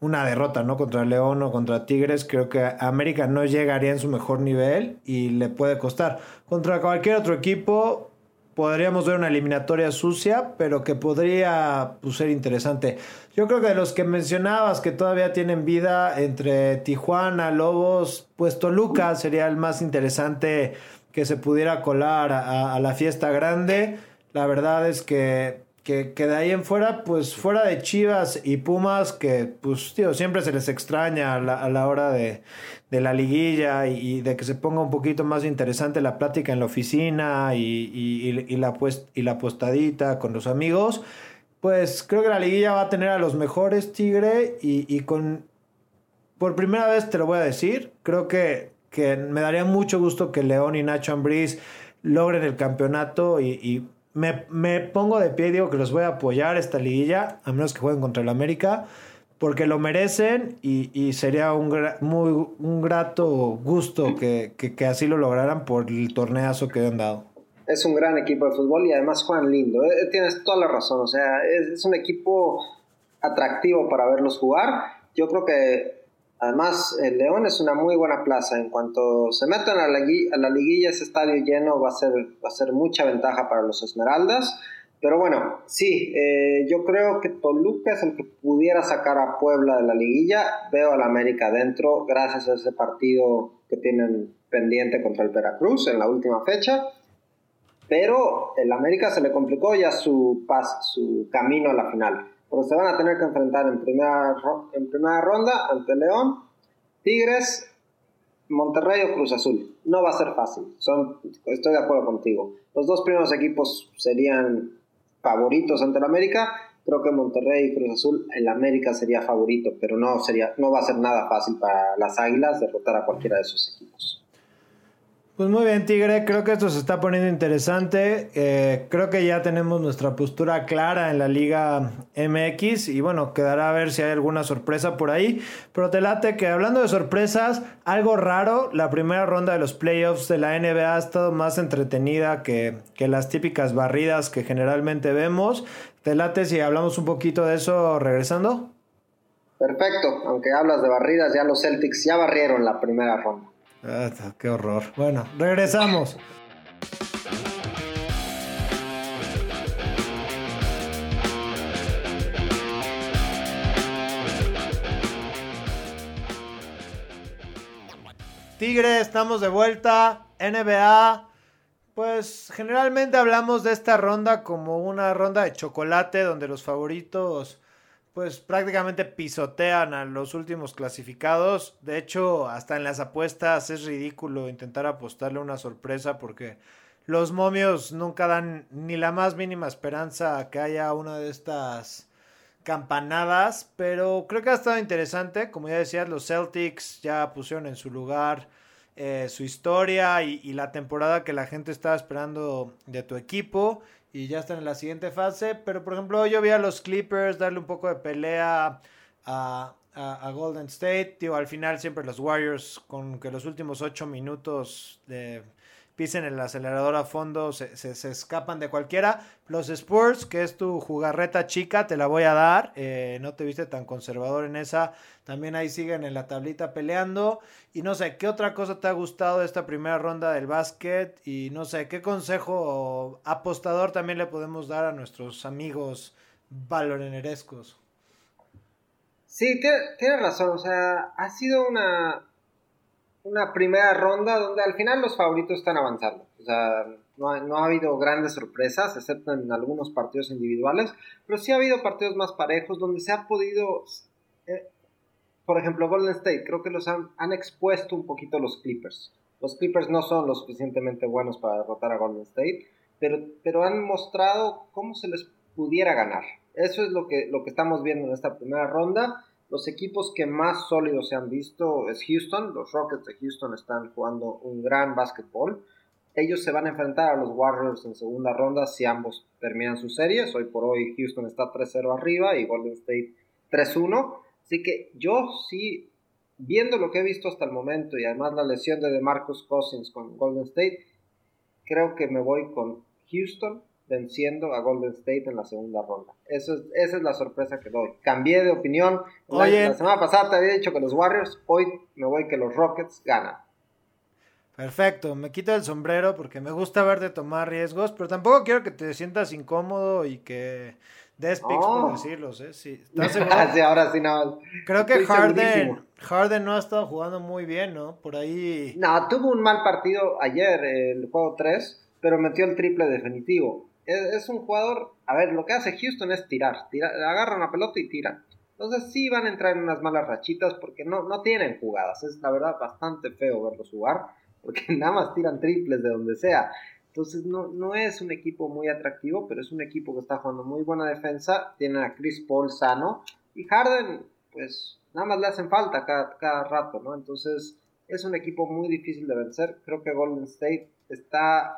una derrota, ¿no? Contra León o contra Tigres, creo que América no llegaría en su mejor nivel y le puede costar. Contra cualquier otro equipo, podríamos ver una eliminatoria sucia, pero que podría pues, ser interesante. Yo creo que de los que mencionabas que todavía tienen vida entre Tijuana, Lobos, pues Toluca sería el más interesante que se pudiera colar a, la fiesta grande. La verdad es que, que, de ahí en fuera, pues fuera de Chivas y Pumas, que pues tío, siempre se les extraña a la hora de, de la liguilla y, de que se ponga un poquito más interesante la plática en la oficina y, y, la, pues, y la apostadita con los amigos, pues creo que la liguilla va a tener a los mejores Tigre y, con... Por primera vez te lo voy a decir, creo que, que me daría mucho gusto que León y Nacho Ambriz logren el campeonato y, me, me, pongo de pie y digo que los voy a apoyar esta liguilla, a menos que jueguen contra el América porque lo merecen y, sería un, muy, un grato gusto que, así lo lograran por el torneazo que han dado. Es un gran equipo de fútbol y además juegan lindo. Eh, tienes toda la razón. O sea, es, un equipo atractivo para verlos jugar. Yo creo que además el León es una muy buena plaza. En cuanto se metan a la, a la liguilla, ese estadio lleno va a, ser, va a ser mucha ventaja para los Esmeraldas. Pero bueno, sí, eh, yo creo que Toluca es el que pudiera sacar a Puebla de la liguilla. Veo al América dentro gracias a ese partido que tienen pendiente contra el Veracruz en la última fecha. Pero el América se le complicó ya su, pas, su camino a la final. Porque se van a tener que enfrentar en primera, en primera ronda ante León, Tigres, Monterrey o Cruz Azul. No va a ser fácil. Son, estoy de acuerdo contigo. Los dos primeros equipos serían favoritos ante el América. Creo que Monterrey y Cruz Azul, el América sería favorito, pero no, sería, no va a ser nada fácil para las Águilas derrotar a cualquiera de esos equipos. Pues muy bien, Tigre, creo que esto se está poniendo interesante. Eh, creo que ya tenemos nuestra postura clara en la Liga MX y bueno, quedará a ver si hay alguna sorpresa por ahí. Pero te late que hablando de sorpresas, algo raro, la primera ronda de los playoffs de la NBA ha estado más entretenida que, que las típicas barridas que generalmente vemos. Te late si hablamos un poquito de eso regresando. Perfecto, aunque hablas de barridas, ya los Celtics ya barrieron la primera ronda. Ah, qué horror. Bueno, regresamos. Tigre, estamos de vuelta. NBA. Pues generalmente hablamos de esta ronda como una ronda de chocolate donde los favoritos pues prácticamente pisotean a los últimos clasificados. De hecho, hasta en las apuestas es ridículo intentar apostarle una sorpresa porque los momios nunca dan ni la más mínima esperanza a que haya una de estas campanadas, pero creo que ha estado interesante. Como ya decías, los Celtics ya pusieron en su lugar eh, su historia y, y, la temporada que la gente estaba esperando de tu equipo y ya están en la siguiente fase. Pero por ejemplo, yo vi a los Clippers darle un poco de pelea a, a, Golden State. Tío, al final siempre los Warriors con que los últimos ocho minutos de pisen el acelerador a fondo, se, se, escapan de cualquiera. Los Spurs, que es tu jugarreta chica, te la voy a dar. Eh, no te viste tan conservador en esa. También ahí siguen en la tablita peleando. Y no sé, ¿qué otra cosa te ha gustado de esta primera ronda del básquet? Y no sé, ¿qué consejo apostador también le podemos dar a nuestros amigos valorenerescos? Sí, tienes razón. O sea, ha sido una, una primera ronda donde al final los favoritos están avanzando. O sea, no ha, no ha, habido grandes sorpresas, excepto en algunos partidos individuales, pero sí ha habido partidos más parejos donde se ha podido, eh, por ejemplo, Golden State, creo que los han, han, expuesto un poquito los Clippers. Los Clippers no son lo suficientemente buenos para derrotar a Golden State, pero, pero han mostrado cómo se les pudiera ganar. Eso es lo que, lo que estamos viendo en esta primera ronda los equipos que más sólidos se han visto es Houston. Los Rockets de Houston están jugando un gran básquetbol. Ellos se van a enfrentar a los Warriors en segunda ronda si ambos terminan sus series. Hoy por hoy Houston está 3-0 arriba y Golden State 3-1. Así que yo sí, viendo lo que he visto hasta el momento y además la lesión de DeMarcus Cousins con Golden State, creo que me voy con Houston venciendo a Golden State en la segunda ronda. Eso es, esa es la sorpresa que doy. Cambié de opinión. La, semana pasada te había dicho que los Warriors, hoy me voy que los Rockets ganan. Perfecto, me quito el sombrero porque me gusta verte tomar riesgos, pero tampoco quiero que te sientas incómodo y que des pics por decirlos, ¿eh? Sí, ahora sí no. Creo que Harden, Harden no ha estado jugando muy bien, ¿no? Por ahí. No, tuvo un mal partido ayer, el juego 3, pero metió el triple definitivo es, un jugador, a ver, lo que hace Houston es tirar, tirar, agarran la pelota y tiran. Entonces sí van a entrar en unas malas rachitas porque no, no tienen jugadas. Es la verdad bastante feo verlos jugar porque nada más tiran triples de donde sea. Entonces no, no es un equipo muy atractivo, pero es un equipo que está jugando muy buena defensa. Tienen a Chris Paul sano y Harden, pues nada más le hacen falta cada, cada rato, ¿no? Entonces es un equipo muy difícil de vencer. Creo que Golden State está,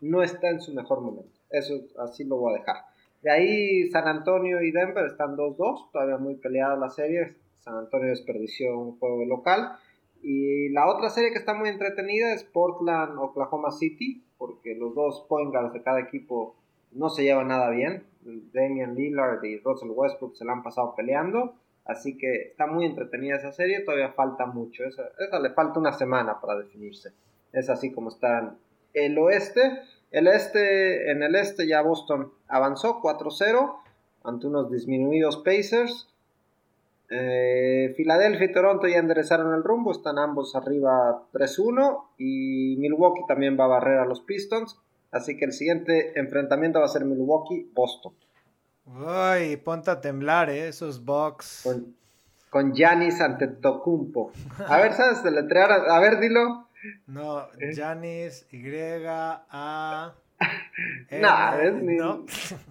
no está en su mejor momento. Eso así lo voy a dejar. De ahí San Antonio y Denver están 2-2, todavía muy peleada la serie. San Antonio desperdició un juego local. Y la otra serie que está muy entretenida es Portland-Oklahoma City, porque los dos point guards de cada equipo no se llevan nada bien. Damian Lillard y Russell Westbrook se la han pasado peleando. Así que está muy entretenida esa serie, todavía falta mucho. Esa, esa le falta una semana para definirse. Es así como está el oeste. El este, en el este ya Boston avanzó 4-0 ante unos disminuidos Pacers. Eh, Filadelfia y Toronto ya enderezaron el rumbo, están ambos arriba 3-1 y Milwaukee también va a barrer a los Pistons. Así que el siguiente enfrentamiento va a ser Milwaukee-Boston. Uy, ponte a temblar, ¿eh? esos Bucks. Con Giannis ante Tocumpo. A ver, ¿sabes deletrear? A ver, dilo. No, Janis, Y, A. no, es ni,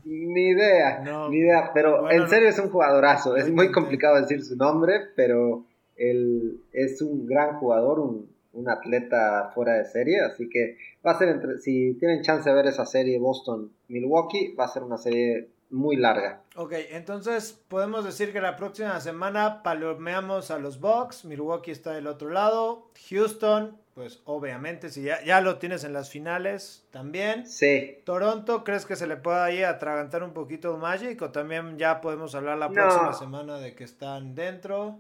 ni, idea, ni idea, pero en serio es un jugadorazo, es muy complicado decir su nombre, pero él es un gran jugador, un, un, atleta fuera de serie, así que va a ser entre, si tienen chance de ver esa serie Boston-Milwaukee, va a ser una serie muy larga. Ok, entonces podemos decir que la próxima semana palomeamos a los Bucks, Milwaukee está del otro lado, Houston, pues obviamente, si ya, ya lo tienes en las finales también. Sí. Toronto, ¿crees que se le pueda ahí atragantar un poquito Magic o también ya podemos hablar la próxima semana de que están dentro?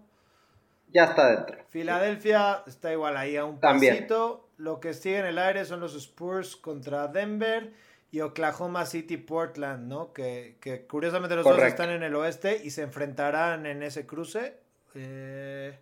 Ya está dentro. Filadelfia está igual ahí a un también. pasito. Lo que sigue en el aire son los Spurs contra Denver y Oklahoma City Portland, ¿no? Que, que curiosamente los dos están en el oeste y se enfrentarán en ese cruce. Eh...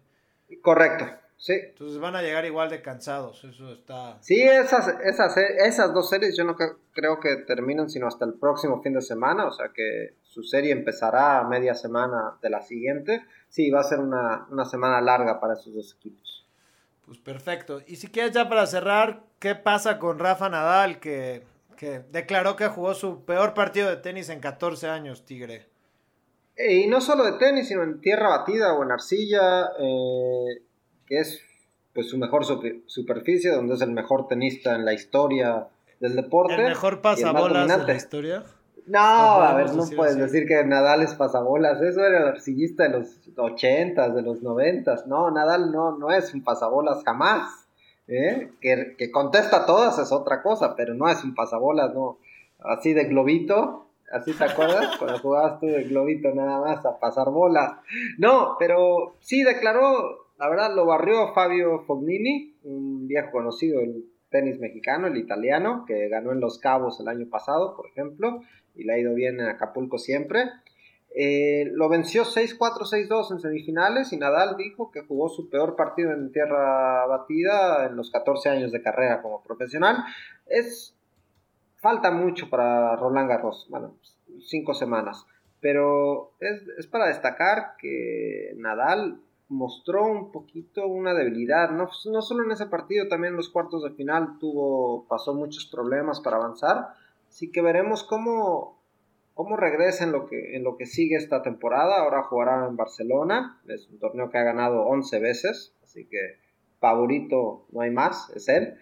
Correcto. Sí. Entonces van a llegar igual de cansados, eso está... Sí, esas, esas, esas dos series yo no creo que terminen sino hasta el próximo fin de semana, o sea que su serie empezará a media semana de la siguiente. Sí, va a ser una, una semana larga para esos dos equipos. Pues perfecto. Y si quieres ya para cerrar, ¿qué pasa con Rafa Nadal que, que declaró que jugó su peor partido de tenis en 14 años, Tigre? Y no solo de tenis, sino en tierra batida o en arcilla, eh, que es pues su mejor superficie, donde es el mejor tenista en la historia del deporte. ¿El mejor pasabolas de la historia? No, a ver, no puedes decir que Nadal es pasabolas. Eso era el arcillista de los 80 de los 90 No, Nadal no, no es un pasabolas jamás. ¿eh? Que, que contesta todas es otra cosa, pero no es un pasabolas, no. Así de globito, ¿Así te acuerdas? Cuando jugabas tú de globito nada más a pasar bolas. No, pero sí declaró, la verdad lo barrió Fabio Fognini, un viejo conocido del tenis mexicano, el italiano, que ganó en Los Cabos el año pasado, por ejemplo, y le ha ido bien en Acapulco siempre. Eh, lo venció 6-4, 6-2 en semifinales y Nadal dijo que jugó su peor partido en tierra batida en los 14 años de carrera como profesional. Es falta mucho para Roland Garros, bueno, cinco semanas, pero es, para destacar que Nadal mostró un poquito una debilidad, no, no solo en ese partido, también en los cuartos de final tuvo, pasó muchos problemas para avanzar, así que veremos cómo, cómo regresa en lo, que, en lo que sigue esta temporada, ahora jugará en Barcelona, es un torneo que ha ganado 11 veces, así que favorito no hay más, es él.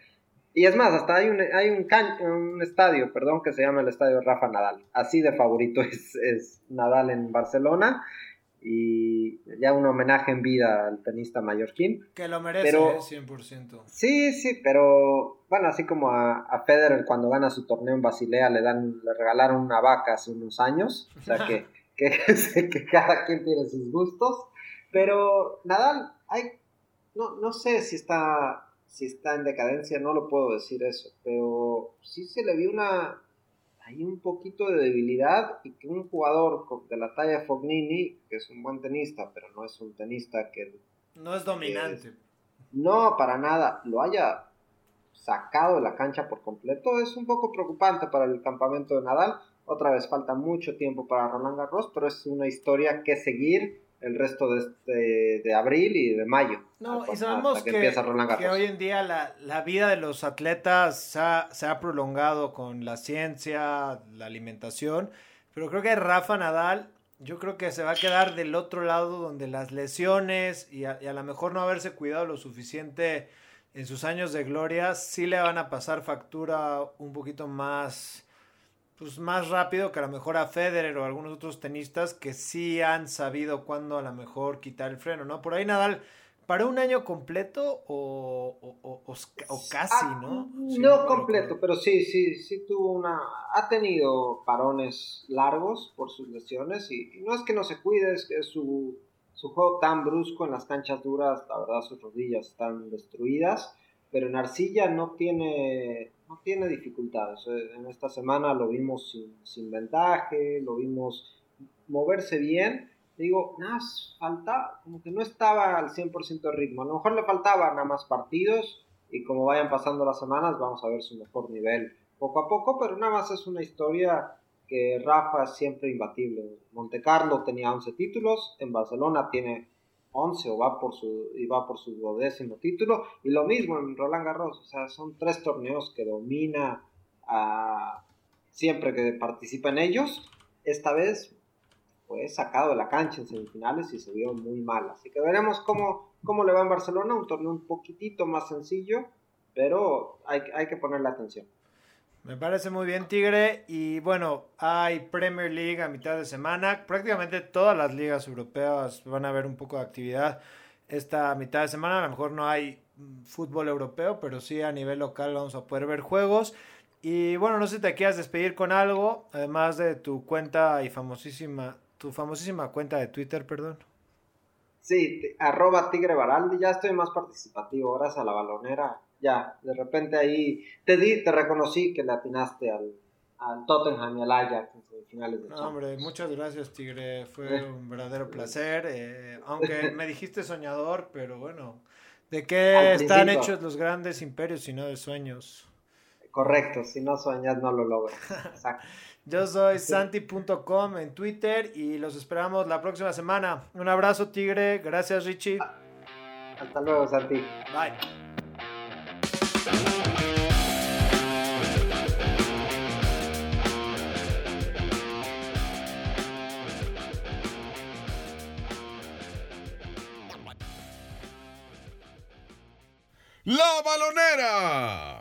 Y es más, hasta hay un, hay un, un estadio, perdón, que se llama el estadio Rafa Nadal. Así de favorito es, es, Nadal en Barcelona. Y ya un homenaje en vida al tenista mallorquín. Que lo merece, pero, 100%. ¿eh? Sí, sí, pero bueno, así como a, a, Federer cuando gana su torneo en Basilea le dan le regalaron una vaca hace unos años. O sea que, que, que cada quien tiene sus gustos. Pero Nadal, hay, no, no sé si está si está en decadencia, no lo puedo decir eso, pero sí se le vio una hay un poquito de debilidad y que un jugador de la talla Fognini, que es un buen tenista, pero no es un tenista que no es dominante. no, para nada, lo haya sacado de la cancha por completo es un poco preocupante para el campamento de Nadal. Otra vez falta mucho tiempo para Roland Garros, pero es una historia que seguir el resto de, este, de abril y de mayo. No, y sabemos que, que, hoy en día la, la vida de los atletas se ha, se ha, prolongado con la ciencia, la alimentación, pero creo que Rafa Nadal, yo creo que se va a quedar del otro lado donde las lesiones y a, y a lo mejor no haberse cuidado lo suficiente en sus años de gloria, sí le van a pasar factura un poquito más pues más rápido que a lo mejor a Federer o a algunos otros tenistas que sí han sabido cuándo a lo mejor quitar el freno, ¿no? Por ahí Nadal para un año completo o, o, o, casi, ah, ¿no? no, completo, pero sí, sí, sí tuvo una, ha tenido parones largos por sus lesiones y, no es que no se cuide, es que su, su juego tan brusco en las canchas duras, la verdad sus rodillas están destruidas, pero en arcilla no tiene no tiene dificultades. Eh, en esta semana lo vimos sin, sin ventaje, lo vimos moverse bien. Digo, nada, falta, como que no estaba al 100% de ritmo. A lo mejor le faltaban nada más partidos y como vayan pasando las semanas vamos a ver su mejor nivel poco a poco, pero nada más es una historia que Rafa es siempre imbatible. Monte Carlo tenía 11 títulos, en Barcelona tiene 11 o va por su, y va por su duodécimo título. Y lo mismo en Roland Garros, o sea, son tres torneos que domina siempre que participa en ellos. Esta vez fue sacado de la cancha en semifinales y se vio muy mal. Así que veremos cómo, cómo le va en Barcelona, un torneo un poquitito más sencillo, pero hay, hay que ponerle atención. Me parece muy bien, Tigre. Y bueno, hay Premier League a mitad de semana. Prácticamente todas las ligas europeas van a ver un poco de actividad esta mitad de semana. A lo mejor no hay fútbol europeo, pero sí a nivel local vamos a poder ver juegos. Y bueno, no sé si te quieras despedir con algo, además de tu cuenta y famosísima, tu famosísima cuenta de Twitter, perdón. Sí, arroba Tigre Baraldi, ya estoy más participativo, gracias a la balonera ya, de repente ahí te di, te reconocí que le atinaste al, al Tottenham y al Ajax en finales de no, hombre, muchas gracias Tigre, fue un verdadero placer, eh, aunque me dijiste soñador, pero bueno, ¿De qué están hechos los grandes imperios si no de sueños? Correcto, si no sueñas no lo logras. Yo soy santi.com en Twitter y los esperamos la próxima semana. Un abrazo, Tigre. Gracias, Richie. Hasta luego, Santi. Bye. La balonera.